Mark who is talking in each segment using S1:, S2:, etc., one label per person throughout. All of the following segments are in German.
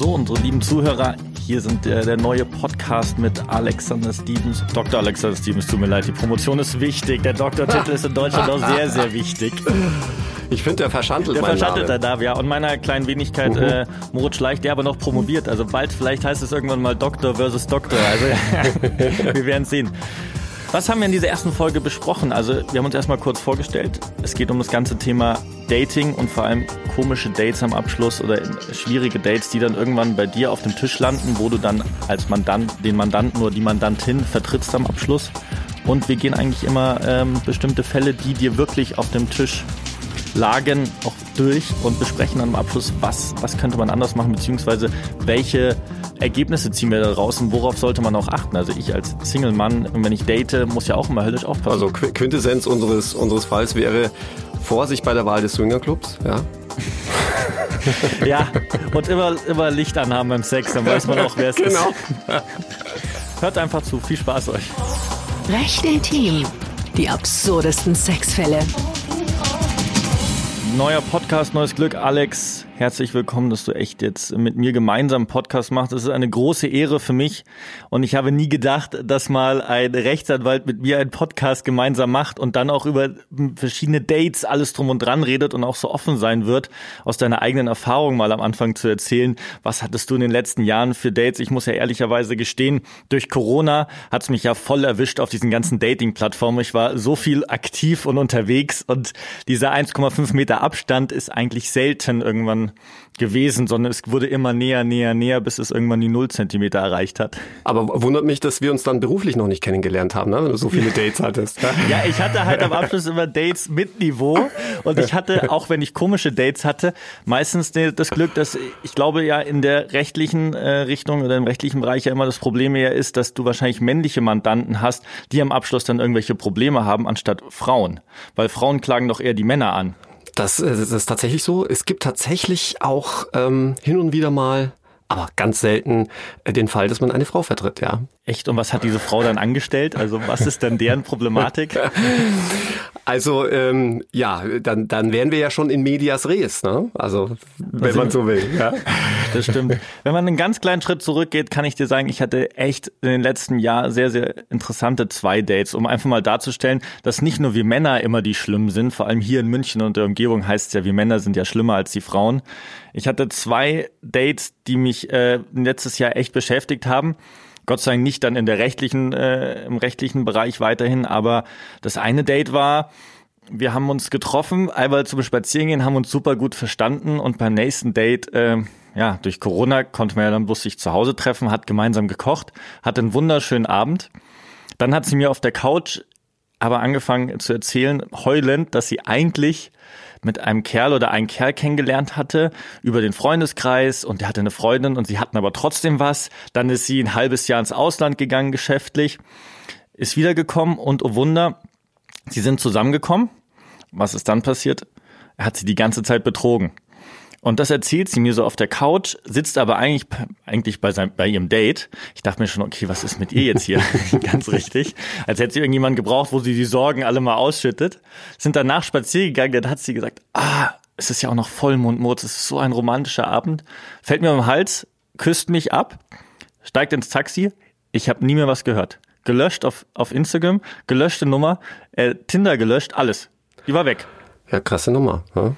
S1: So, unsere lieben Zuhörer, hier sind der, der neue Podcast mit Alexander Stevens. Dr. Alexander Stevens, tut mir leid, die Promotion ist wichtig. Der Doktortitel ist in Deutschland auch sehr, sehr wichtig.
S2: Ich finde, der verschandelt
S1: Der verschandelt der
S2: Namen.
S1: Name, ja. Und meiner kleinen Wenigkeit, äh, Moritz Schleich, der aber noch promoviert. Also bald, vielleicht heißt es irgendwann mal Doktor versus Doktor. Also wir werden sehen. Was haben wir in dieser ersten Folge besprochen? Also wir haben uns erstmal kurz vorgestellt. Es geht um das ganze Thema Dating und vor allem komische Dates am Abschluss oder schwierige Dates, die dann irgendwann bei dir auf dem Tisch landen, wo du dann als Mandant den Mandanten oder die Mandantin vertrittst am Abschluss. Und wir gehen eigentlich immer ähm, bestimmte Fälle, die dir wirklich auf dem Tisch lagen, auch durch und besprechen dann am Abschluss, was, was könnte man anders machen, beziehungsweise welche Ergebnisse ziehen wir da raus und worauf sollte man auch achten. Also ich als Single-Mann, wenn ich date, muss ja auch immer höllisch aufpassen.
S2: Also Qu- Quintessenz unseres, unseres Falls wäre Vorsicht bei der Wahl des Swingerclubs. Ja.
S1: ja, und immer, immer Licht anhaben beim Sex, dann weiß man auch, wer es
S2: Genau.
S1: ist. Hört einfach zu, viel Spaß euch.
S3: Recht intim. Die absurdesten Sexfälle.
S1: Neuer Podcast, neues Glück. Alex, herzlich willkommen, dass du echt jetzt mit mir gemeinsam Podcast machst. Das ist eine große Ehre für mich. Und ich habe nie gedacht, dass mal ein Rechtsanwalt mit mir einen Podcast gemeinsam macht und dann auch über verschiedene Dates, alles drum und dran redet und auch so offen sein wird, aus deiner eigenen Erfahrung mal am Anfang zu erzählen. Was hattest du in den letzten Jahren für Dates? Ich muss ja ehrlicherweise gestehen, durch Corona hat es mich ja voll erwischt auf diesen ganzen Dating-Plattformen. Ich war so viel aktiv und unterwegs und dieser 1,5 Meter Abstand ist eigentlich selten irgendwann gewesen, sondern es wurde immer näher, näher, näher, bis es irgendwann die 0 Zentimeter erreicht hat.
S2: Aber wundert mich, dass wir uns dann beruflich noch nicht kennengelernt haben, ne? wenn du so viele Dates hattest. Ja?
S1: Ja, ich hatte halt am Abschluss immer Dates mit Niveau und ich hatte, auch wenn ich komische Dates hatte, meistens das Glück, dass ich glaube ja in der rechtlichen äh, Richtung oder im rechtlichen Bereich ja immer das Problem ja ist, dass du wahrscheinlich männliche Mandanten hast, die am Abschluss dann irgendwelche Probleme haben, anstatt Frauen. Weil Frauen klagen doch eher die Männer an.
S2: Das, äh, das ist tatsächlich so. Es gibt tatsächlich auch ähm, hin und wieder mal, aber ganz selten, äh, den Fall, dass man eine Frau vertritt, ja.
S1: Echt? Und was hat diese Frau dann angestellt? Also was ist denn deren Problematik?
S2: Also ähm, ja, dann, dann wären wir ja schon in medias res, ne? Also wenn man so will. Ja.
S1: Das stimmt. Wenn man einen ganz kleinen Schritt zurückgeht, kann ich dir sagen, ich hatte echt in den letzten Jahren sehr, sehr interessante zwei Dates, um einfach mal darzustellen, dass nicht nur wir Männer immer die Schlimmen sind, vor allem hier in München und der Umgebung heißt es ja, wir Männer sind ja schlimmer als die Frauen. Ich hatte zwei Dates, die mich äh, letztes Jahr echt beschäftigt haben. Gott sei Dank nicht dann in der rechtlichen, äh, im rechtlichen Bereich weiterhin, aber das eine Date war, wir haben uns getroffen, einmal zum Spazierengehen, haben uns super gut verstanden und beim nächsten Date, äh, ja, durch Corona konnte man ja dann bloß sich zu Hause treffen, hat gemeinsam gekocht, hatte einen wunderschönen Abend. Dann hat sie mir auf der Couch aber angefangen zu erzählen, heulend, dass sie eigentlich mit einem Kerl oder einen Kerl kennengelernt hatte über den Freundeskreis und der hatte eine Freundin und sie hatten aber trotzdem was. Dann ist sie ein halbes Jahr ins Ausland gegangen geschäftlich, ist wiedergekommen und oh Wunder, sie sind zusammengekommen. Was ist dann passiert? Er hat sie die ganze Zeit betrogen. Und das erzählt sie mir so auf der Couch, sitzt aber eigentlich, eigentlich bei, seinem, bei ihrem Date. Ich dachte mir schon, okay, was ist mit ihr jetzt hier? Ganz richtig. Als hätte sie irgendjemanden gebraucht, wo sie die Sorgen alle mal ausschüttet. Sind danach spazieren gegangen, dann hat sie gesagt, ah, es ist ja auch noch Vollmond, Moritz, es ist so ein romantischer Abend. Fällt mir um den Hals, küsst mich ab, steigt ins Taxi. Ich habe nie mehr was gehört. Gelöscht auf, auf Instagram, gelöschte Nummer, äh, Tinder gelöscht, alles. Die war weg.
S2: Ja, krasse Nummer. Ja?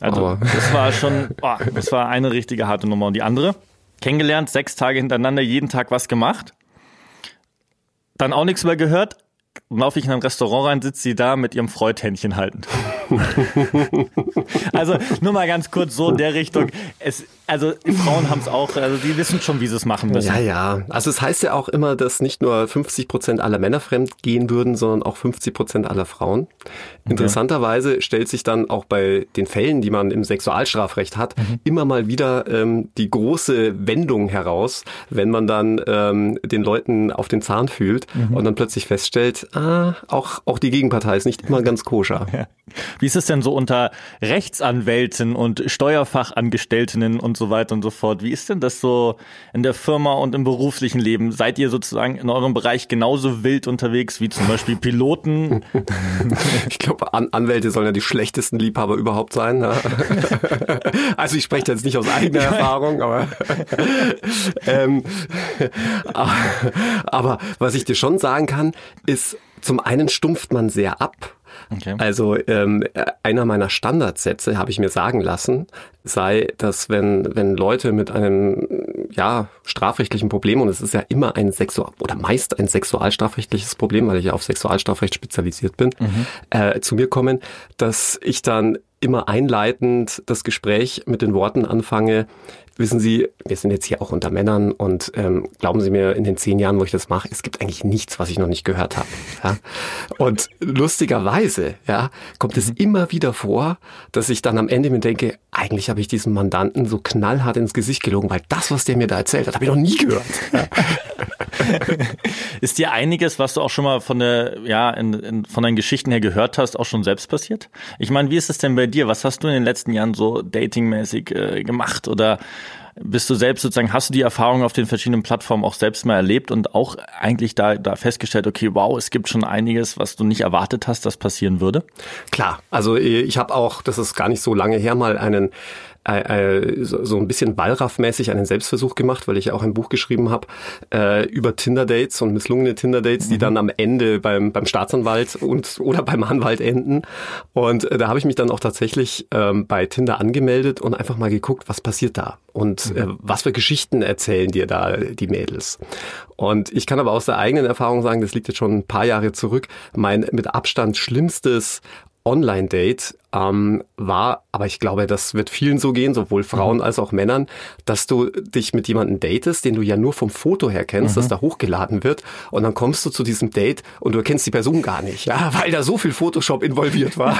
S1: Also
S2: Aber-
S1: das war schon, oh, das war eine richtige harte Nummer. Und die andere, kennengelernt, sechs Tage hintereinander, jeden Tag was gemacht. Dann auch nichts mehr gehört. Laufe ich in ein Restaurant rein, sitzt sie da mit ihrem Freudhändchen haltend. also nur mal ganz kurz so in der Richtung. Es, also Frauen haben es auch, also die wissen schon, wie sie es machen müssen.
S2: Ja, ja. Also es heißt ja auch immer, dass nicht nur 50 Prozent aller Männer fremd gehen würden, sondern auch 50 Prozent aller Frauen. Interessanterweise stellt sich dann auch bei den Fällen, die man im Sexualstrafrecht hat, immer mal wieder ähm, die große Wendung heraus, wenn man dann ähm, den Leuten auf den Zahn fühlt und dann plötzlich feststellt, ah, auch, auch die Gegenpartei ist nicht immer ganz koscher.
S1: Ja. Wie ist es denn so unter Rechtsanwälten und Steuerfachangestellten und so weiter und so fort. Wie ist denn das so in der Firma und im beruflichen Leben? Seid ihr sozusagen in eurem Bereich genauso wild unterwegs wie zum Beispiel Piloten?
S2: ich glaube, An Anwälte sollen ja die schlechtesten Liebhaber überhaupt sein. Ne? also ich spreche jetzt nicht aus eigener Erfahrung, aber ähm, aber was ich dir schon sagen kann, ist, zum einen stumpft man sehr ab. Okay. Also ähm, einer meiner Standardsätze, habe ich mir sagen lassen, sei, dass wenn, wenn Leute mit einem ja, strafrechtlichen Problem, und es ist ja immer ein Sexual- oder meist ein sexualstrafrechtliches Problem, weil ich ja auf Sexualstrafrecht spezialisiert bin, mhm. äh, zu mir kommen, dass ich dann immer einleitend das Gespräch mit den Worten anfange, wissen Sie, wir sind jetzt hier auch unter Männern und ähm, glauben Sie mir, in den zehn Jahren, wo ich das mache, es gibt eigentlich nichts, was ich noch nicht gehört habe. Ja? Und lustigerweise ja, kommt es immer wieder vor, dass ich dann am Ende mir denke, eigentlich habe ich diesem Mandanten so knallhart ins Gesicht gelogen, weil das, was der mir da erzählt hat, habe ich noch nie gehört.
S1: Ist dir einiges, was du auch schon mal von der, ja, in, in, von deinen Geschichten her gehört hast, auch schon selbst passiert? Ich meine, wie ist es denn bei dir? Was hast du in den letzten Jahren so datingmäßig äh, gemacht oder bist du selbst sozusagen, hast du die Erfahrung auf den verschiedenen Plattformen auch selbst mal erlebt und auch eigentlich da, da festgestellt, okay, wow, es gibt schon einiges, was du nicht erwartet hast, das passieren würde?
S2: Klar, also ich habe auch, das ist gar nicht so lange her, mal einen äh, äh, so ein bisschen Wallraff-mäßig einen Selbstversuch gemacht, weil ich ja auch ein Buch geschrieben habe äh, über Tinder-Dates und misslungene Tinder-Dates, mhm. die dann am Ende beim, beim Staatsanwalt und oder beim Anwalt enden. Und äh, da habe ich mich dann auch tatsächlich ähm, bei Tinder angemeldet und einfach mal geguckt, was passiert da und mhm. äh, was für Geschichten erzählen dir da die Mädels. Und ich kann aber aus der eigenen Erfahrung sagen, das liegt jetzt schon ein paar Jahre zurück, mein mit Abstand schlimmstes Online-Date ähm, war, aber ich glaube, das wird vielen so gehen, sowohl Frauen mhm. als auch Männern, dass du dich mit jemandem datest, den du ja nur vom Foto her kennst, mhm. das da hochgeladen wird, und dann kommst du zu diesem Date und du erkennst die Person gar nicht, ja, weil da so viel Photoshop involviert war.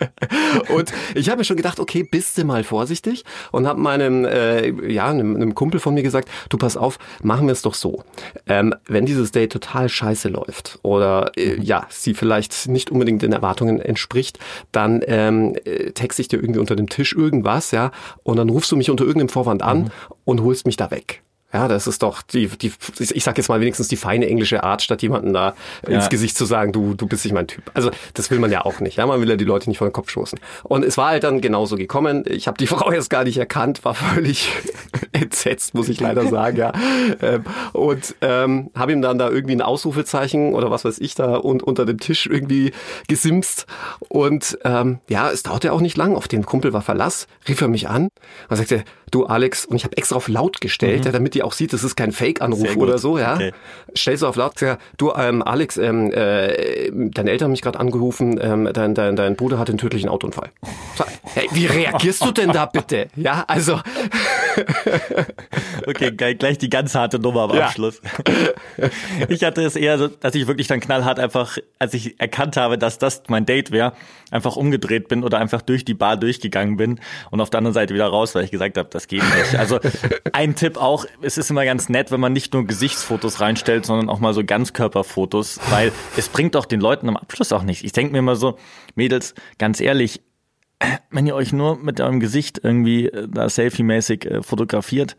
S2: und ich habe mir schon gedacht, okay, bist du mal vorsichtig und habe meinem, äh, ja, einem, einem, Kumpel von mir gesagt, du pass auf, machen wir es doch so. Ähm, wenn dieses Date total scheiße läuft oder äh, mhm. ja, sie vielleicht nicht unbedingt den Erwartungen entspricht, dann ähm, äh, texte ich dir irgendwie unter dem Tisch irgendwas, ja, und dann rufst du mich unter irgendeinem Vorwand an mhm. und holst mich da weg. Ja, das ist doch die, die ich sag jetzt mal wenigstens die feine englische Art, statt jemanden da ja. ins Gesicht zu sagen, du, du bist nicht mein Typ. Also das will man ja auch nicht. Ja, man will ja die Leute nicht vor den Kopf stoßen. Und es war halt dann genauso gekommen. Ich habe die Frau jetzt gar nicht erkannt, war völlig entsetzt, muss ich leider sagen, ja. Ähm, und ähm, habe ihm dann da irgendwie ein Ausrufezeichen oder was weiß ich da und unter dem Tisch irgendwie gesimst. Und ähm, ja, es dauerte auch nicht lang. Auf den Kumpel war Verlass, rief er mich an und sagte, du Alex, und ich habe extra auf laut gestellt, mhm. ja, damit die auch sieht, das ist kein Fake-Anruf oder so, ja. Okay. Stellst du auf laut, ja, du ähm, Alex, ähm, äh, deine Eltern haben mich gerade angerufen, ähm, dein, dein, dein Bruder hat einen tödlichen Autounfall. So, hey, wie reagierst du denn da bitte? Ja, also.
S1: okay, gleich die ganz harte Nummer am Abschluss. Ja. Ich hatte es eher so, dass ich wirklich dann knallhart einfach, als ich erkannt habe, dass das mein Date wäre, einfach umgedreht bin oder einfach durch die Bar durchgegangen bin und auf der anderen Seite wieder raus, weil ich gesagt habe, das geht nicht. Also ein Tipp auch, es ist immer ganz nett, wenn man nicht nur Gesichtsfotos reinstellt, sondern auch mal so Ganzkörperfotos, weil es bringt doch den Leuten am Abschluss auch nichts. Ich denke mir immer so, Mädels, ganz ehrlich, wenn ihr euch nur mit eurem Gesicht irgendwie äh, da selfie-mäßig äh, fotografiert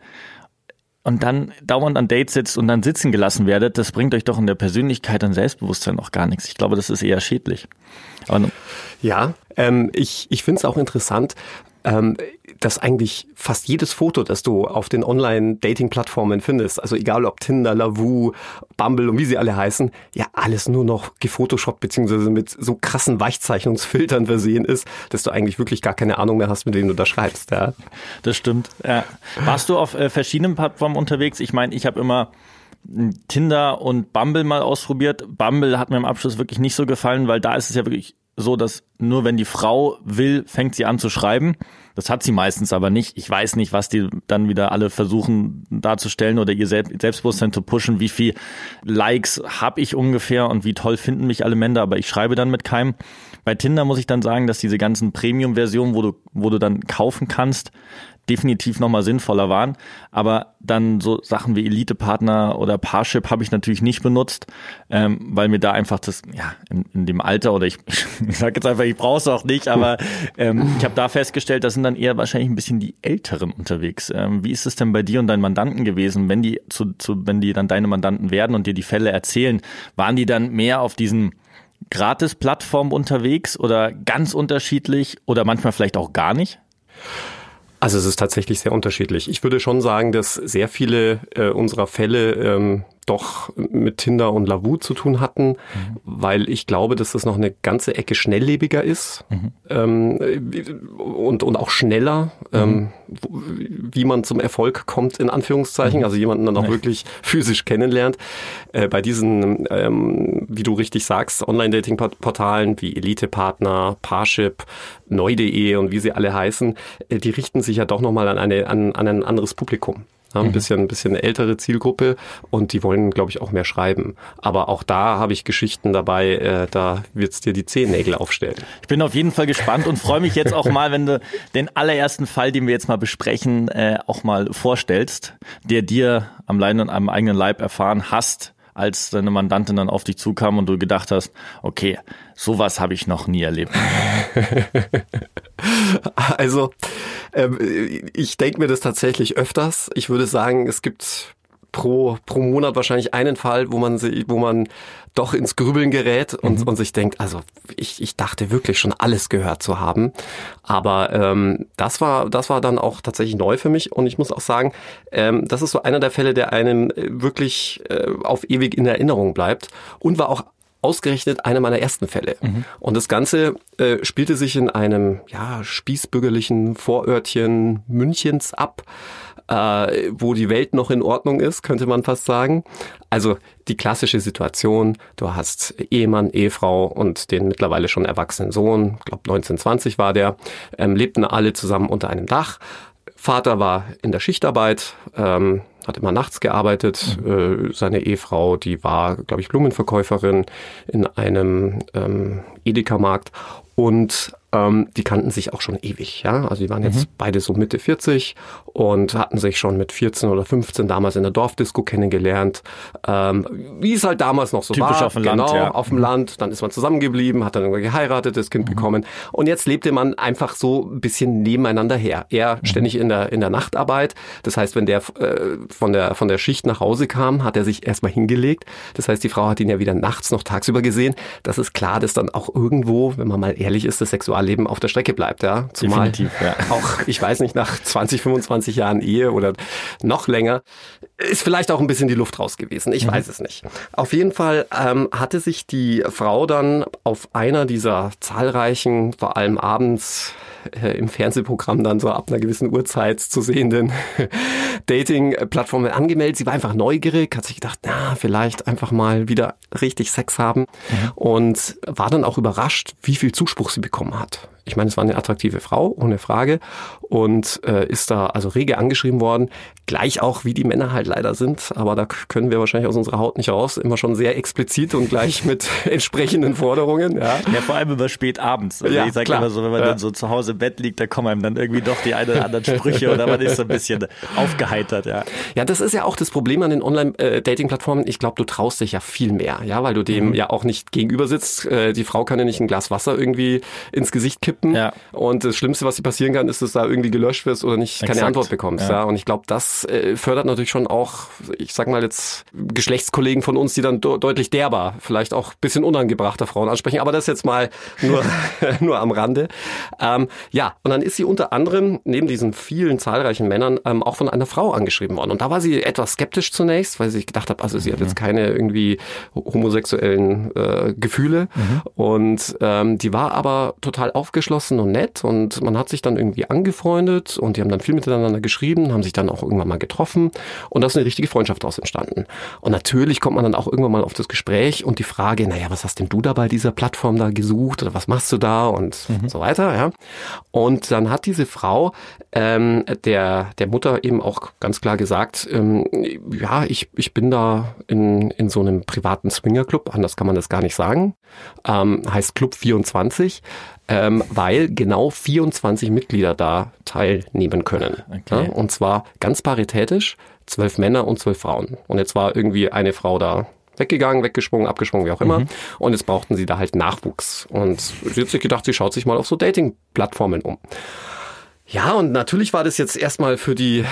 S1: und dann dauernd an Dates sitzt und dann sitzen gelassen werdet, das bringt euch doch in der Persönlichkeit und Selbstbewusstsein noch gar nichts. Ich glaube, das ist eher schädlich.
S2: Aber ja, ähm, ich, ich finde es auch interessant, ähm, dass eigentlich fast jedes Foto, das du auf den Online-Dating-Plattformen findest, also egal ob Tinder, Lavu, Bumble und wie sie alle heißen, ja alles nur noch gefotoshoppt beziehungsweise mit so krassen Weichzeichnungsfiltern versehen ist, dass du eigentlich wirklich gar keine Ahnung mehr hast, mit wem du da schreibst. Ja.
S1: Das stimmt. Ja. Warst du auf äh, verschiedenen Plattformen unterwegs? Ich meine, ich habe immer Tinder und Bumble mal ausprobiert. Bumble hat mir im Abschluss wirklich nicht so gefallen, weil da ist es ja wirklich so, dass nur wenn die Frau will, fängt sie an zu schreiben. Das hat sie meistens aber nicht. Ich weiß nicht, was die dann wieder alle versuchen darzustellen oder ihr Selbstbewusstsein zu pushen. Wie viel Likes habe ich ungefähr und wie toll finden mich alle Männer, aber ich schreibe dann mit keinem. Bei Tinder muss ich dann sagen, dass diese ganzen Premium-Versionen, wo du, wo du dann kaufen kannst, definitiv nochmal sinnvoller waren. Aber dann so Sachen wie Elite-Partner oder Parship habe ich natürlich nicht benutzt, ähm, weil mir da einfach das, ja, in, in dem Alter oder ich, ich sage jetzt einfach, ich brauche es auch nicht, aber ähm, ich habe da festgestellt, das sind dann eher wahrscheinlich ein bisschen die Älteren unterwegs. Ähm, wie ist es denn bei dir und deinen Mandanten gewesen, wenn die zu, zu, wenn die dann deine Mandanten werden und dir die Fälle erzählen, waren die dann mehr auf diesen Gratis-Plattformen unterwegs oder ganz unterschiedlich oder manchmal vielleicht auch gar nicht?
S2: Also es ist tatsächlich sehr unterschiedlich. Ich würde schon sagen, dass sehr viele äh, unserer Fälle ähm, doch mit Tinder und Lavu zu tun hatten, mhm. weil ich glaube, dass das noch eine ganze Ecke schnelllebiger ist mhm. ähm, und, und auch schneller, mhm. ähm, wie man zum Erfolg kommt, in Anführungszeichen, mhm. also jemanden dann auch wirklich physisch kennenlernt. Äh, bei diesen, ähm, wie du richtig sagst, Online-Dating-Portalen wie Elite-Partner, Parship, Neu.de und wie sie alle heißen, äh, die richten sich ja doch nochmal an, eine, an, an ein anderes Publikum ein mhm. bisschen, ein bisschen ältere Zielgruppe und die wollen, glaube ich, auch mehr schreiben. Aber auch da habe ich Geschichten dabei, äh, da wird's dir die Zehennägel aufstellen.
S1: Ich bin auf jeden Fall gespannt und freue mich jetzt auch mal, wenn du den allerersten Fall, den wir jetzt mal besprechen, äh, auch mal vorstellst, der dir am, Leid und am eigenen Leib erfahren hast, als deine Mandantin dann auf dich zukam und du gedacht hast, okay, sowas habe ich noch nie erlebt.
S2: also ähm, ich denke mir das tatsächlich öfters. Ich würde sagen, es gibt pro, pro Monat wahrscheinlich einen Fall, wo man, wo man doch ins Grübeln gerät und, mhm. und sich denkt, also ich, ich dachte wirklich schon alles gehört zu haben. Aber ähm, das, war, das war dann auch tatsächlich neu für mich und ich muss auch sagen, ähm, das ist so einer der Fälle, der einem wirklich äh, auf ewig in Erinnerung bleibt und war auch ausgerechnet einer meiner ersten Fälle. Mhm. Und das Ganze äh, spielte sich in einem ja, spießbürgerlichen Vorörtchen Münchens ab, äh, wo die Welt noch in Ordnung ist, könnte man fast sagen. Also die klassische Situation, du hast Ehemann, Ehefrau und den mittlerweile schon erwachsenen Sohn, ich glaube 1920 war der, ähm, lebten alle zusammen unter einem Dach. Vater war in der Schichtarbeit, ähm, hat immer nachts gearbeitet. Mhm. Äh, seine Ehefrau, die war, glaube ich, Blumenverkäuferin in einem ähm, Edeka-Markt. Und ähm, die kannten sich auch schon ewig, ja. Also die waren jetzt mhm. beide so Mitte 40 und hatten sich schon mit 14 oder 15 damals in der Dorfdisco kennengelernt. Ähm, wie es halt damals noch so
S1: Typisch
S2: war.
S1: auf dem genau, Land, ja.
S2: auf dem mhm. Land. Dann ist man zusammengeblieben, hat dann geheiratet, das Kind mhm. bekommen. Und jetzt lebte man einfach so ein bisschen nebeneinander her. Er mhm. ständig in der, in der Nachtarbeit. Das heißt, wenn der äh, von der, von der Schicht nach Hause kam, hat er sich erstmal hingelegt. Das heißt, die Frau hat ihn ja weder nachts noch tagsüber gesehen. Das ist klar, dass dann auch irgendwo, wenn man mal ehrlich ist, das Sexualleben auf der Strecke bleibt, ja.
S1: Zumal ja.
S2: auch, ich weiß nicht, nach 20, 25 Jahren Ehe oder noch länger, ist vielleicht auch ein bisschen die Luft raus gewesen. Ich mhm. weiß es nicht. Auf jeden Fall ähm, hatte sich die Frau dann auf einer dieser zahlreichen, vor allem abends äh, im Fernsehprogramm dann so ab einer gewissen Uhrzeit zu sehenden Dating-Plattformen angemeldet. Sie war einfach neugierig, hat sich gedacht, na, vielleicht einfach mal wieder richtig Sex haben mhm. und war dann auch überrascht, wie viel Zuspruch sie bekommen hat. Ich meine, es war eine attraktive Frau, ohne Frage, und äh, ist da also rege angeschrieben worden. Gleich auch, wie die Männer halt leider sind, aber da können wir wahrscheinlich aus unserer Haut nicht raus. Immer schon sehr explizit und gleich mit entsprechenden Forderungen. Ja,
S1: ja vor allem über spät abends. Also ja, ich sage immer so, wenn man ja. dann so zu Hause im Bett liegt, da kommen einem dann irgendwie doch die eine oder anderen Sprüche oder man ist so ein bisschen aufgeheitert. Ja,
S2: ja das ist ja auch das Problem an den Online-Dating-Plattformen. Ich glaube, du traust dich ja viel mehr, ja, weil du dem mhm. ja auch nicht gegenüber sitzt. Äh, die Frau kann ja nicht ein Glas Wasser irgendwie ins Gesicht kippen kippen. Ja. Und das Schlimmste, was dir passieren kann, ist, dass da irgendwie gelöscht wirst oder nicht Exakt. keine Antwort bekommst. Ja. ja. Und ich glaube, das äh, fördert natürlich schon auch, ich sag mal jetzt, Geschlechtskollegen von uns, die dann deutlich derber, vielleicht auch bisschen unangebrachter Frauen ansprechen. Aber das jetzt mal nur, nur am Rande. Ähm, ja, und dann ist sie unter anderem, neben diesen vielen zahlreichen Männern, ähm, auch von einer Frau angeschrieben worden. Und da war sie etwas skeptisch zunächst, weil sie gedacht hat, also sie mhm. hat jetzt keine irgendwie homosexuellen äh, Gefühle. Mhm. Und ähm, die war aber total aufgeschlossen und nett und man hat sich dann irgendwie angefreundet und die haben dann viel miteinander geschrieben, haben sich dann auch irgendwann mal getroffen und da ist eine richtige Freundschaft daraus entstanden. Und natürlich kommt man dann auch irgendwann mal auf das Gespräch und die Frage, naja, was hast denn du da bei dieser Plattform da gesucht oder was machst du da und mhm. so weiter, ja. Und dann hat diese Frau ähm, der, der Mutter eben auch ganz klar gesagt, ähm, ja, ich, ich bin da in, in so einem privaten Swingerclub, anders kann man das gar nicht sagen, ähm, heißt Club 24 ähm, weil genau 24 Mitglieder da teilnehmen können.
S1: Okay.
S2: Ja, und zwar ganz paritätisch, zwölf Männer und zwölf Frauen. Und jetzt war irgendwie eine Frau da weggegangen, weggesprungen, abgesprungen, wie auch immer. Und jetzt brauchten sie da halt Nachwuchs. Und sie hat sich gedacht, sie schaut sich mal auf so Dating-Plattformen um. Ja, und natürlich war das jetzt erstmal für die,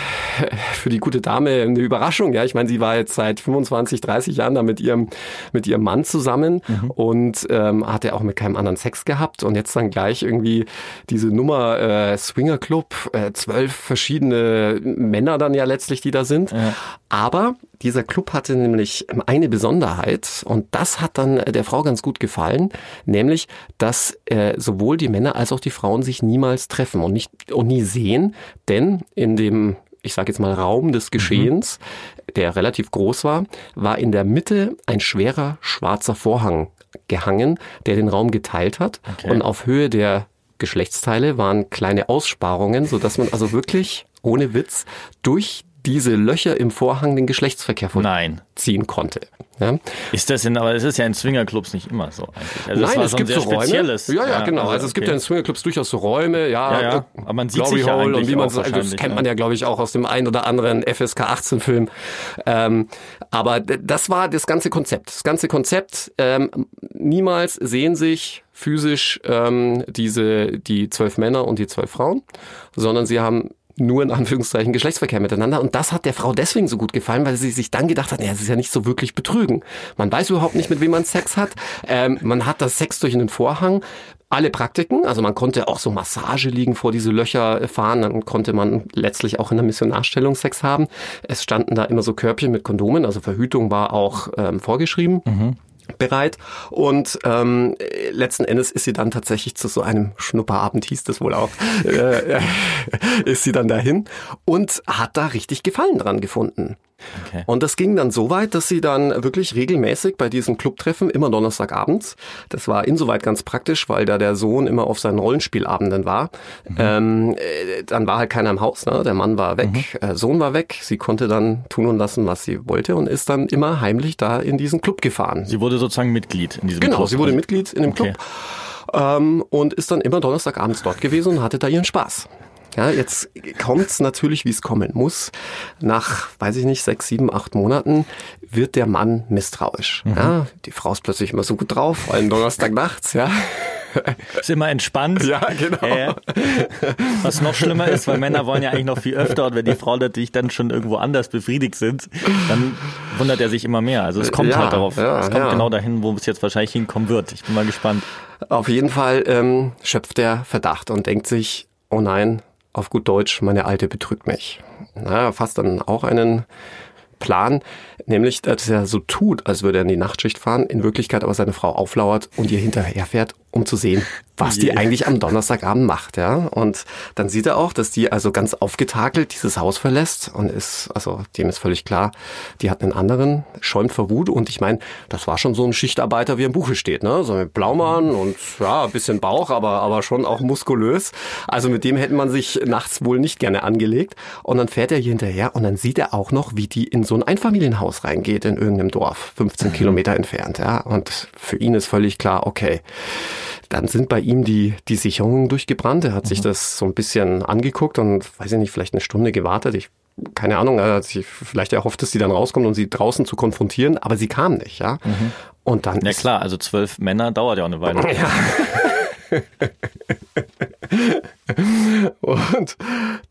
S2: für die gute Dame eine Überraschung. Ja, ich meine, sie war jetzt seit 25, 30 Jahren da mit ihrem, mit ihrem Mann zusammen und ähm, hatte auch mit keinem anderen Sex gehabt. Und jetzt dann gleich irgendwie diese Nummer äh, Swinger Club, äh, zwölf verschiedene Männer dann ja letztlich, die da sind. Aber dieser Club hatte nämlich eine Besonderheit und das hat dann der Frau ganz gut gefallen, nämlich, dass äh, sowohl die Männer als auch die Frauen sich niemals treffen und nicht und nie sehen, denn in dem ich sage jetzt mal Raum des Geschehens, der relativ groß war, war in der Mitte ein schwerer schwarzer Vorhang gehangen, der den Raum geteilt hat
S1: Okay.
S2: und auf Höhe der Geschlechtsteile waren kleine Aussparungen, so dass man also wirklich ohne Witz durch diese Löcher im Vorhang den Geschlechtsverkehr
S1: Nein.
S2: vollziehen konnte. Ja?
S1: Ist das in, aber es ist ja in Swingerclubs nicht immer so eigentlich. Also das
S2: Nein, es gibt
S1: sehr
S2: so Räume.
S1: spezielles.
S2: Ja, ja, genau. Also es gibt ja
S1: okay.
S2: in Swingerclubs durchaus so Räume, ja,
S1: Ja, ja.
S2: äh,
S1: Aber man sieht
S2: Glory
S1: sich ja
S2: Hole und wie man so, das
S1: wahrscheinlich,
S2: kennt man ja, glaube ich, auch aus dem ein oder anderen FSK 18 Film. Ähm, aber das war das ganze Konzept. Das ganze Konzept. Ähm, niemals sehen sich physisch ähm, diese die zwölf Männer und die zwölf Frauen, sondern sie haben nur in Anführungszeichen Geschlechtsverkehr miteinander. Und das hat der Frau deswegen so gut gefallen, weil sie sich dann gedacht hat, ja, es ist ja nicht so wirklich Betrügen. Man weiß überhaupt nicht, mit wem man Sex hat. Ähm, man hat das Sex durch einen Vorhang. Alle Praktiken, also man konnte auch so Massage liegen vor diese Löcher fahren, dann konnte man letztlich auch in der Missionarstellung Sex haben. Es standen da immer so Körbchen mit Kondomen, also Verhütung war auch ähm, vorgeschrieben bereit. Und ähm, äh, letzten Endes ist sie dann tatsächlich zu so einem Schnupperabend, hieß das wohl auch, äh, ist sie dann dahin und hat da richtig Gefallen dran gefunden.
S1: Okay.
S2: Und das ging dann so weit, dass sie dann wirklich regelmäßig bei diesen Clubtreffen, immer Donnerstagabends, das war insoweit ganz praktisch, weil da der Sohn immer auf seinen Rollenspielabenden war, ähm, äh, dann war halt keiner im Haus, ne? der Mann war weg, äh, Sohn war weg, sie konnte dann tun und lassen, was sie wollte und ist dann immer heimlich da in diesen Club gefahren.
S1: Sie wurde sozusagen Mitglied in diesem
S2: Genau,
S1: Club.
S2: sie wurde Mitglied in dem Club
S1: Okay.
S2: ähm, und ist dann immer Donnerstagabends dort gewesen und hatte da ihren Spaß. Ja, jetzt kommt's natürlich, wie es kommen muss. Nach, weiß ich nicht, sechs, sieben, acht Monaten wird der Mann misstrauisch. Ja, die Frau ist plötzlich immer so gut drauf, vor allem Donnerstag nachts, ja.
S1: Ist immer entspannt.
S2: Ja, genau.
S1: Äh, was noch schlimmer ist, weil Männer wollen ja eigentlich noch viel öfter und wenn die Frauen natürlich dann schon irgendwo anders befriedigt sind, dann wundert er sich immer mehr. Also es kommt
S2: Ja,
S1: halt darauf,
S2: ja,
S1: es kommt
S2: ja.
S1: genau dahin, wo es jetzt wahrscheinlich hinkommen wird. Ich bin mal gespannt.
S2: Auf jeden Fall ähm, schöpft er Verdacht und denkt sich, oh nein, auf gut Deutsch, meine Alte betrügt mich. Na, fasst dann auch einen Plan, nämlich, dass er so tut, als würde er in die Nachtschicht fahren, in Wirklichkeit aber seine Frau auflauert und ihr hinterherfährt, um zu sehen, was die eigentlich am Donnerstagabend macht, ja. Und dann sieht er auch, dass die also ganz aufgetakelt dieses Haus verlässt und ist, also dem ist völlig klar, die hat einen anderen, schäumt vor Wut und ich meine, das war schon so ein Schichtarbeiter, wie im Buche steht, ne? So mit Blaumann und ja, ein bisschen Bauch, aber, aber schon auch muskulös. Also mit dem hätte man sich nachts wohl nicht gerne angelegt. Und dann fährt er hier hinterher und dann sieht er auch noch, wie die in so ein Einfamilienhaus reingeht in irgendeinem Dorf, 15 Kilometer entfernt, ja. Und für ihn ist völlig klar, okay, dann sind bei ihm die, die Sicherungen durchgebrannt. Er hat sich das so ein bisschen angeguckt und, weiß ich nicht, vielleicht eine Stunde gewartet. Ich, keine Ahnung, er hat sich vielleicht erhofft, dass sie dann rauskommt und sie draußen zu konfrontieren, aber sie kam nicht, ja. Und dann
S1: Ja klar, also zwölf Männer dauert ja auch eine Weile.
S2: Und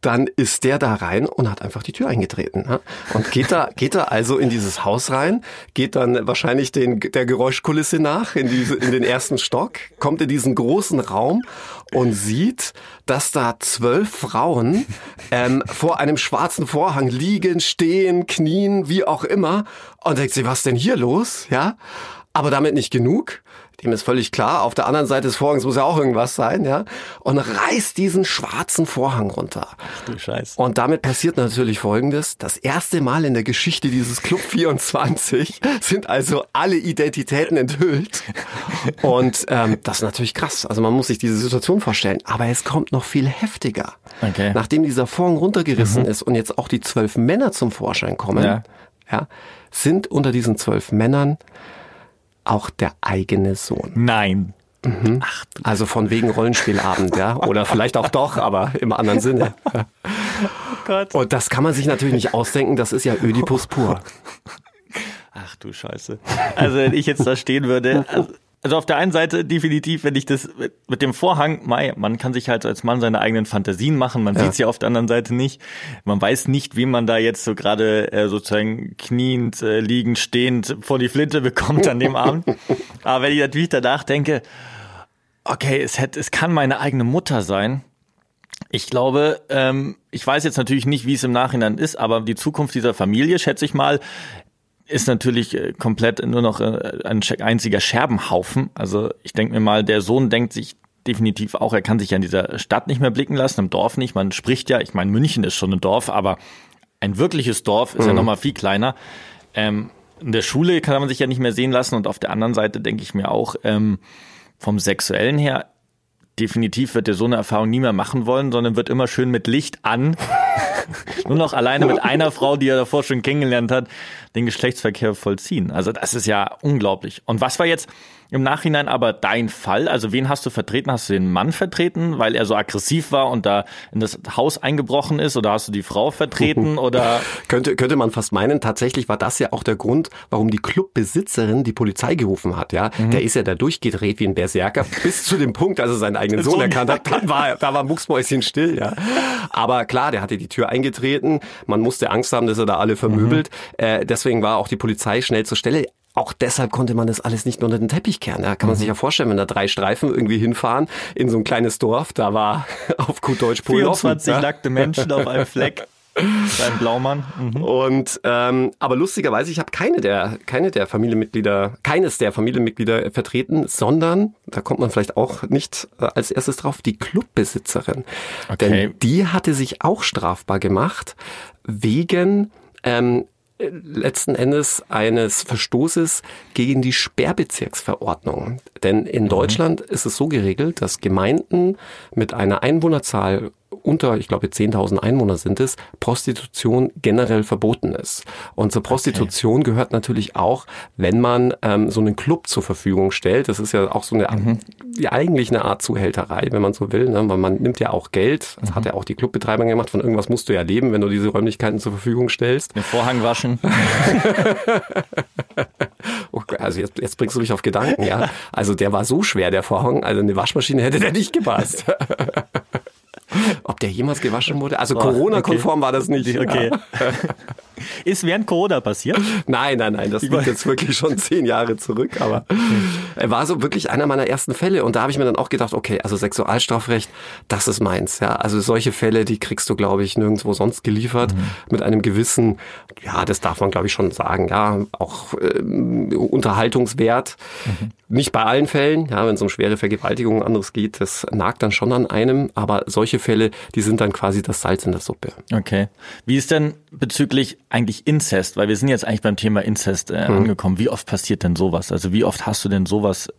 S2: dann ist der da rein und hat einfach die Tür eingetreten. Ne? Und geht da, geht da also in dieses Haus rein, geht dann wahrscheinlich den, der Geräuschkulisse nach in, diese, in den ersten Stock, kommt in diesen großen Raum und sieht, dass da zwölf Frauen ähm, vor einem schwarzen Vorhang liegen, stehen, knien, wie auch immer. Und denkt sich, was denn hier los? Ja, aber damit nicht genug. Dem ist völlig klar, auf der anderen Seite des Vorhangs muss ja auch irgendwas sein, ja. Und reißt diesen schwarzen Vorhang runter.
S1: Du Scheiß.
S2: Und damit passiert natürlich Folgendes. Das erste Mal in der Geschichte dieses Club 24 sind also alle Identitäten enthüllt. Und ähm, das ist natürlich krass. Also man muss sich diese Situation vorstellen. Aber es kommt noch viel heftiger.
S1: Okay.
S2: Nachdem dieser Vorhang runtergerissen ist und jetzt auch die zwölf Männer zum Vorschein kommen,
S1: Ja.
S2: ja, sind unter diesen zwölf Männern auch der eigene Sohn.
S1: Nein.
S2: Mhm. Ach, also von wegen Rollenspielabend, ja. Oder vielleicht auch doch, aber im anderen Sinne. Oh Gott. Und das kann man sich natürlich nicht ausdenken, das ist ja Ödipus pur.
S1: Ach du Scheiße. Also wenn ich jetzt da stehen würde, also, also auf der einen Seite definitiv, wenn ich das mit dem Vorhang, mei, man kann sich halt als Mann seine eigenen Fantasien machen, man ja. sieht es ja auf der anderen Seite nicht. Man weiß nicht, wie man da jetzt so gerade äh, sozusagen kniend, äh, liegend, stehend vor die Flinte bekommt an dem Abend. Aber wenn ich natürlich danach denke, okay, es hätte, es kann meine eigene Mutter sein. Ich glaube, ähm, ich weiß jetzt natürlich nicht, wie es im Nachhinein ist, aber die Zukunft dieser Familie, schätze ich mal, ist natürlich äh, komplett nur noch äh, ein einziger Scherbenhaufen. Also ich denke mir mal, der Sohn denkt sich definitiv auch, er kann sich ja in dieser Stadt nicht mehr blicken lassen, im Dorf nicht. Man spricht ja, ich meine, München ist schon ein Dorf, aber ein wirkliches Dorf ist mhm. ja nochmal viel kleiner. Ähm, in der Schule kann man sich ja nicht mehr sehen lassen und auf der anderen Seite denke ich mir auch, ähm, vom Sexuellen her, definitiv wird er so eine Erfahrung nie mehr machen wollen, sondern wird immer schön mit Licht an, nur noch alleine mit einer Frau, die er davor schon kennengelernt hat, den Geschlechtsverkehr vollziehen. Also das ist ja unglaublich. Und was war jetzt im Nachhinein aber dein Fall? Also wen hast du vertreten? Hast du den Mann vertreten, weil er so aggressiv war und da in das Haus eingebrochen ist? Oder hast du die Frau vertreten? Oder
S2: könnte könnte man fast meinen. Tatsächlich war das ja auch der Grund, warum die Clubbesitzerin die Polizei gerufen hat. Ja, mhm. der ist ja da durchgedreht wie ein Berserker bis zu dem Punkt, als er seinen eigenen Sohn erkannt hat. Dann war da war Mucksmäuschen still. Ja, aber klar, der hatte die Tür eingetreten. Man musste Angst haben, dass er da alle vermöbelt. Mhm. Äh, deswegen war auch die Polizei schnell zur Stelle auch deshalb konnte man das alles nicht nur unter den Teppich kehren. Ja, kann man mhm. sich ja vorstellen, wenn da drei Streifen irgendwie hinfahren in so ein kleines Dorf, da war auf gut Deutsch
S1: Polen 24 offen, nackte Menschen auf einem Fleck. Sein Blaumann.
S2: Mhm. Und ähm, aber lustigerweise, ich habe keine der keine der Familienmitglieder, keines der Familienmitglieder vertreten, sondern da kommt man vielleicht auch nicht äh, als erstes drauf, die Clubbesitzerin. Okay. Denn die hatte sich auch strafbar gemacht wegen ähm, letzten Endes eines Verstoßes gegen die Sperrbezirksverordnung. Denn in mhm. Deutschland ist es so geregelt, dass Gemeinden mit einer Einwohnerzahl unter, ich glaube 10.000 Einwohner sind es, Prostitution generell verboten ist. Und zur Prostitution okay. gehört natürlich auch, wenn man ähm, so einen Club zur Verfügung stellt. Das ist ja auch so eine, mhm. ja, eigentlich eine Art Zuhälterei, wenn man so will, ne? weil man nimmt ja auch Geld. Das mhm. hat ja auch die Clubbetreiber gemacht. Von irgendwas musst du ja leben, wenn du diese Räumlichkeiten zur Verfügung stellst.
S1: Den Vorhang waschen.
S2: okay, also jetzt, jetzt bringst du mich auf Gedanken, ja. Also der war so schwer, der Vorhang. Also eine Waschmaschine hätte der nicht gepasst. Der jemals gewaschen wurde? Also Corona-konform okay. war das nicht. Okay.
S1: Ist während Corona passiert?
S2: Nein, nein, nein, das liegt jetzt wirklich schon zehn Jahre zurück, aber er war so wirklich einer meiner ersten Fälle und da habe ich mir dann auch gedacht, okay, also Sexualstrafrecht, das ist meins, ja. Also solche Fälle, die kriegst du, glaube ich, nirgendwo sonst geliefert mhm. mit einem gewissen, ja, das darf man, glaube ich, schon sagen, ja, auch äh, Unterhaltungswert. Mhm. Nicht bei allen Fällen, ja, wenn es um schwere Vergewaltigungen anderes geht, das nagt dann schon an einem, aber solche Fälle, die sind dann quasi das Salz in der Suppe.
S1: Okay. Wie ist denn bezüglich eigentlich Inzest? Weil wir sind jetzt eigentlich beim Thema Inzest äh, hm. angekommen. Wie oft passiert denn sowas? Also wie oft hast du denn sowas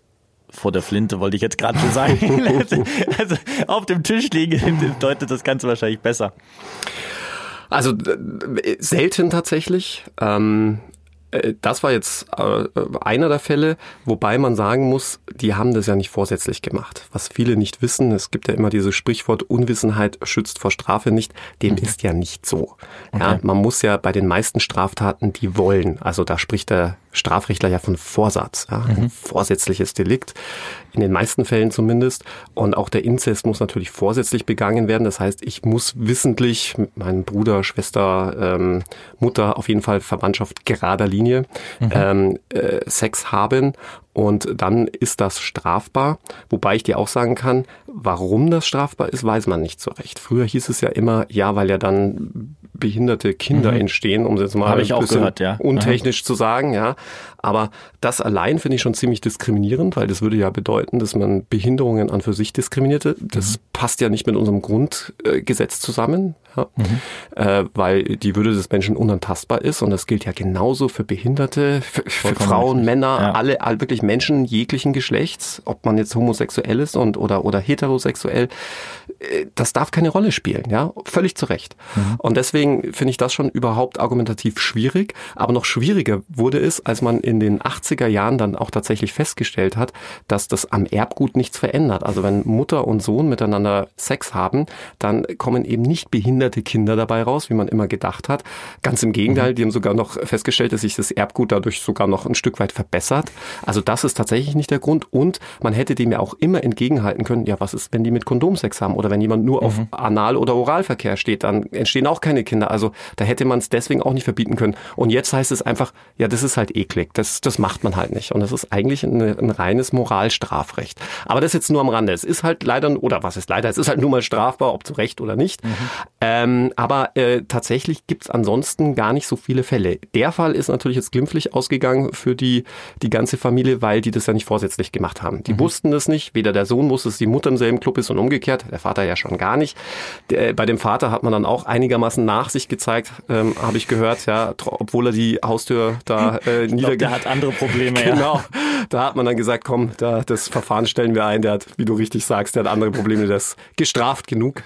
S1: vor der Flinte, wollte ich jetzt gerade schon sagen. also auf dem Tisch liegen deutet das Ganze wahrscheinlich besser.
S2: Also äh, selten tatsächlich. Ähm, äh, das war jetzt äh, einer der Fälle, wobei man sagen muss, die haben das ja nicht vorsätzlich gemacht. Was viele nicht wissen, es gibt ja immer dieses Sprichwort, Unwissenheit schützt vor Strafe nicht. Dem mhm. ist ja nicht so. Okay. Ja, man muss ja bei den meisten Straftaten die wollen. Also da spricht der Strafrechtler ja von Vorsatz, ja, mhm. vorsätzliches Delikt, in den meisten Fällen zumindest. Und auch der Inzest muss natürlich vorsätzlich begangen werden. Das heißt, ich muss wissentlich mit meinem Bruder, Schwester, ähm, Mutter, auf jeden Fall Verwandtschaft gerader Linie mhm. ähm, äh, Sex haben und dann ist das strafbar. Wobei ich dir auch sagen kann, warum das strafbar ist, weiß man nicht so recht. Früher hieß es ja immer, ja, weil ja dann behinderte Kinder mhm. entstehen, um es jetzt mal
S1: Hab ein bisschen gehört, ja.
S2: untechnisch mhm. zu sagen, ja. Aber das allein finde ich schon ziemlich diskriminierend, weil das würde ja bedeuten, dass man Behinderungen an für sich diskriminierte. Das mhm. passt ja nicht mit unserem Grundgesetz zusammen. Ja? Mhm. Äh, weil die Würde des Menschen unantastbar ist und das gilt ja genauso für Behinderte, für, für Frauen, richtig. Männer, ja. alle, alle wirklich Menschen jeglichen Geschlechts, ob man jetzt homosexuell ist und oder oder heterosexuell, äh, das darf keine Rolle spielen, ja, völlig zu Recht. Mhm. Und deswegen finde ich das schon überhaupt argumentativ schwierig, aber noch schwieriger wurde es, als man in den 80er Jahren dann auch tatsächlich festgestellt hat, dass das am Erbgut nichts verändert. Also wenn Mutter und Sohn miteinander Sex haben, dann kommen eben nicht behinderte Kinder dabei raus, wie man immer gedacht hat. Ganz im Gegenteil, mhm. die haben sogar noch festgestellt, dass sich das Erbgut dadurch sogar noch ein Stück weit verbessert. Also das ist tatsächlich nicht der Grund. Und man hätte dem ja auch immer entgegenhalten können, ja, was ist, wenn die mit Kondomsex haben oder wenn jemand nur mhm. auf Anal- oder Oralverkehr steht, dann entstehen auch keine Kinder. Also da hätte man es deswegen auch nicht verbieten können. Und jetzt heißt es einfach, ja, das ist halt eklig. Das, das macht man halt nicht. Und das ist eigentlich ein, ein reines Moralstrafrecht. Aber das jetzt nur am Rande. Es ist halt leider, oder was ist leider, es ist halt nur mal strafbar, ob zu Recht oder nicht. Mhm. Ähm, aber äh, tatsächlich gibt's ansonsten gar nicht so viele Fälle. Der Fall ist natürlich jetzt glimpflich ausgegangen für die, die ganze Familie, weil die das ja nicht vorsätzlich gemacht haben. Die mhm. wussten das nicht. Weder der Sohn wusste, dass die Mutter im selben Club ist und umgekehrt. Der Vater ja schon gar nicht. Der, bei dem Vater hat man dann auch einigermaßen Nachsicht gezeigt, ähm, habe ich gehört, ja, obwohl er die Haustür da äh, niederge...
S1: Der hat andere Probleme,
S2: genau. Ja. Da hat man dann gesagt, komm, da, das Verfahren stellen wir ein. Der hat, wie du richtig sagst, der hat andere Probleme, der ist gestraft genug.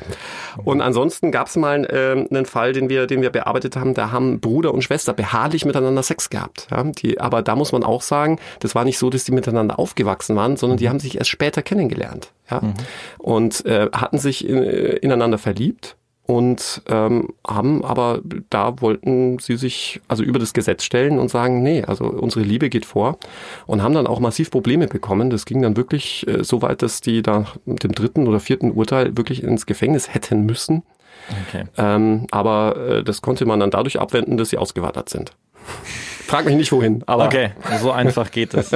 S2: Und ansonsten gab es mal äh, einen Fall, den wir, den wir bearbeitet haben. Da haben Bruder und Schwester beharrlich miteinander Sex gehabt. Ja? Die, aber da muss man auch sagen, das war nicht so, dass die miteinander aufgewachsen waren, sondern die mhm. haben sich erst später kennengelernt. Ja? Mhm. Und äh, hatten sich in, äh, ineinander verliebt und ähm, haben aber da wollten sie sich also über das Gesetz stellen und sagen, nee, also unsere Liebe geht vor und haben dann auch massiv Probleme bekommen. Das ging dann wirklich äh, so weit, dass die da mit dem dritten oder vierten Urteil wirklich ins Gefängnis hätten müssen. Okay. Ähm, aber äh, das konnte man dann dadurch abwenden, dass sie ausgewandert sind. Frag mich nicht wohin, aber.
S1: Okay, so einfach geht es.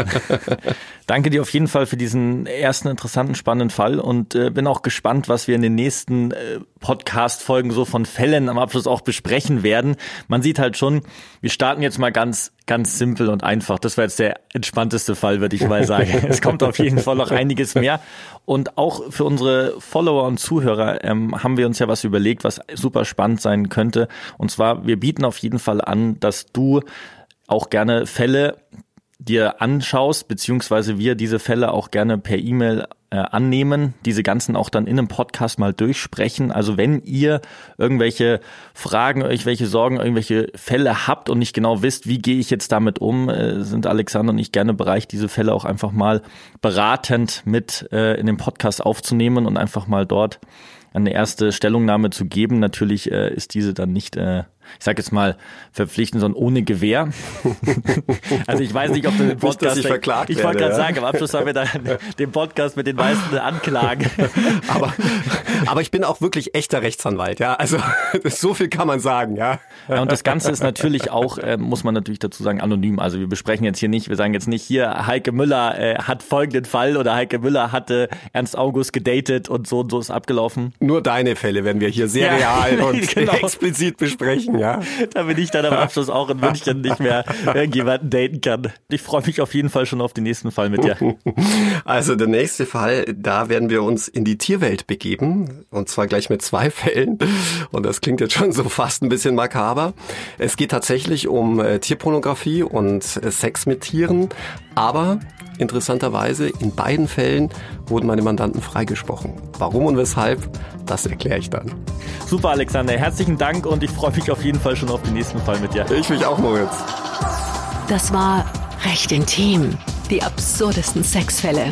S1: Danke dir auf jeden Fall für diesen ersten interessanten, spannenden Fall und äh, bin auch gespannt, was wir in den nächsten äh, Podcast-Folgen so von Fällen am Abschluss auch besprechen werden. Man sieht halt schon, wir starten jetzt mal ganz, ganz simpel und einfach. Das war jetzt der entspannteste Fall, würde ich mal sagen. es kommt auf jeden Fall noch einiges mehr. Und auch für unsere Follower und Zuhörer ähm, haben wir uns ja was überlegt, was super spannend sein könnte. Und zwar, wir bieten auf jeden Fall an, dass du auch gerne Fälle dir anschaust, beziehungsweise wir diese Fälle auch gerne per E-Mail äh, annehmen, diese ganzen auch dann in einem Podcast mal durchsprechen. Also wenn ihr irgendwelche Fragen, irgendwelche Sorgen, irgendwelche Fälle habt und nicht genau wisst, wie gehe ich jetzt damit um, äh, sind Alexander und ich gerne bereit, diese Fälle auch einfach mal beratend mit äh, in den Podcast aufzunehmen und einfach mal dort eine erste Stellungnahme zu geben. Natürlich ist diese dann nicht ich sage jetzt mal, verpflichten, sondern ohne Gewehr. also ich weiß nicht, ob du den Podcast...
S2: Nicht, ich verklagt
S1: ich wollte gerade ja. sagen, am Abschluss haben wir dann den Podcast mit den meisten Anklagen.
S2: aber, aber ich bin auch wirklich echter Rechtsanwalt, ja. Also so viel kann man sagen, ja.
S1: ja und das Ganze ist natürlich auch, äh, muss man natürlich dazu sagen, anonym. Also wir besprechen jetzt hier nicht, wir sagen jetzt nicht hier, Heike Müller äh, hat folgenden Fall oder Heike Müller hatte Ernst August gedatet und so und so ist abgelaufen.
S2: Nur deine Fälle werden wir hier sehr ja, real und genau. explizit besprechen sprechen, ja.
S1: Damit ich dann am Abschluss auch in München nicht mehr irgendjemanden daten kann. Ich freue mich auf jeden Fall schon auf den nächsten Fall mit dir.
S2: Also der nächste Fall, da werden wir uns in die Tierwelt begeben. Und zwar gleich mit zwei Fällen. Und das klingt jetzt schon so fast ein bisschen makaber. Es geht tatsächlich um äh, Tierpornografie und äh, Sex mit Tieren. Aber interessanterweise, in beiden Fällen wurden meine Mandanten freigesprochen. Warum und weshalb, das erkläre ich dann.
S1: Super, Alexander. Herzlichen Dank und ich freue mich auf jeden Fall schon auf den nächsten Fall mit dir.
S2: Ich mich auch, Moritz.
S3: Das war Recht intim. Die absurdesten Sexfälle.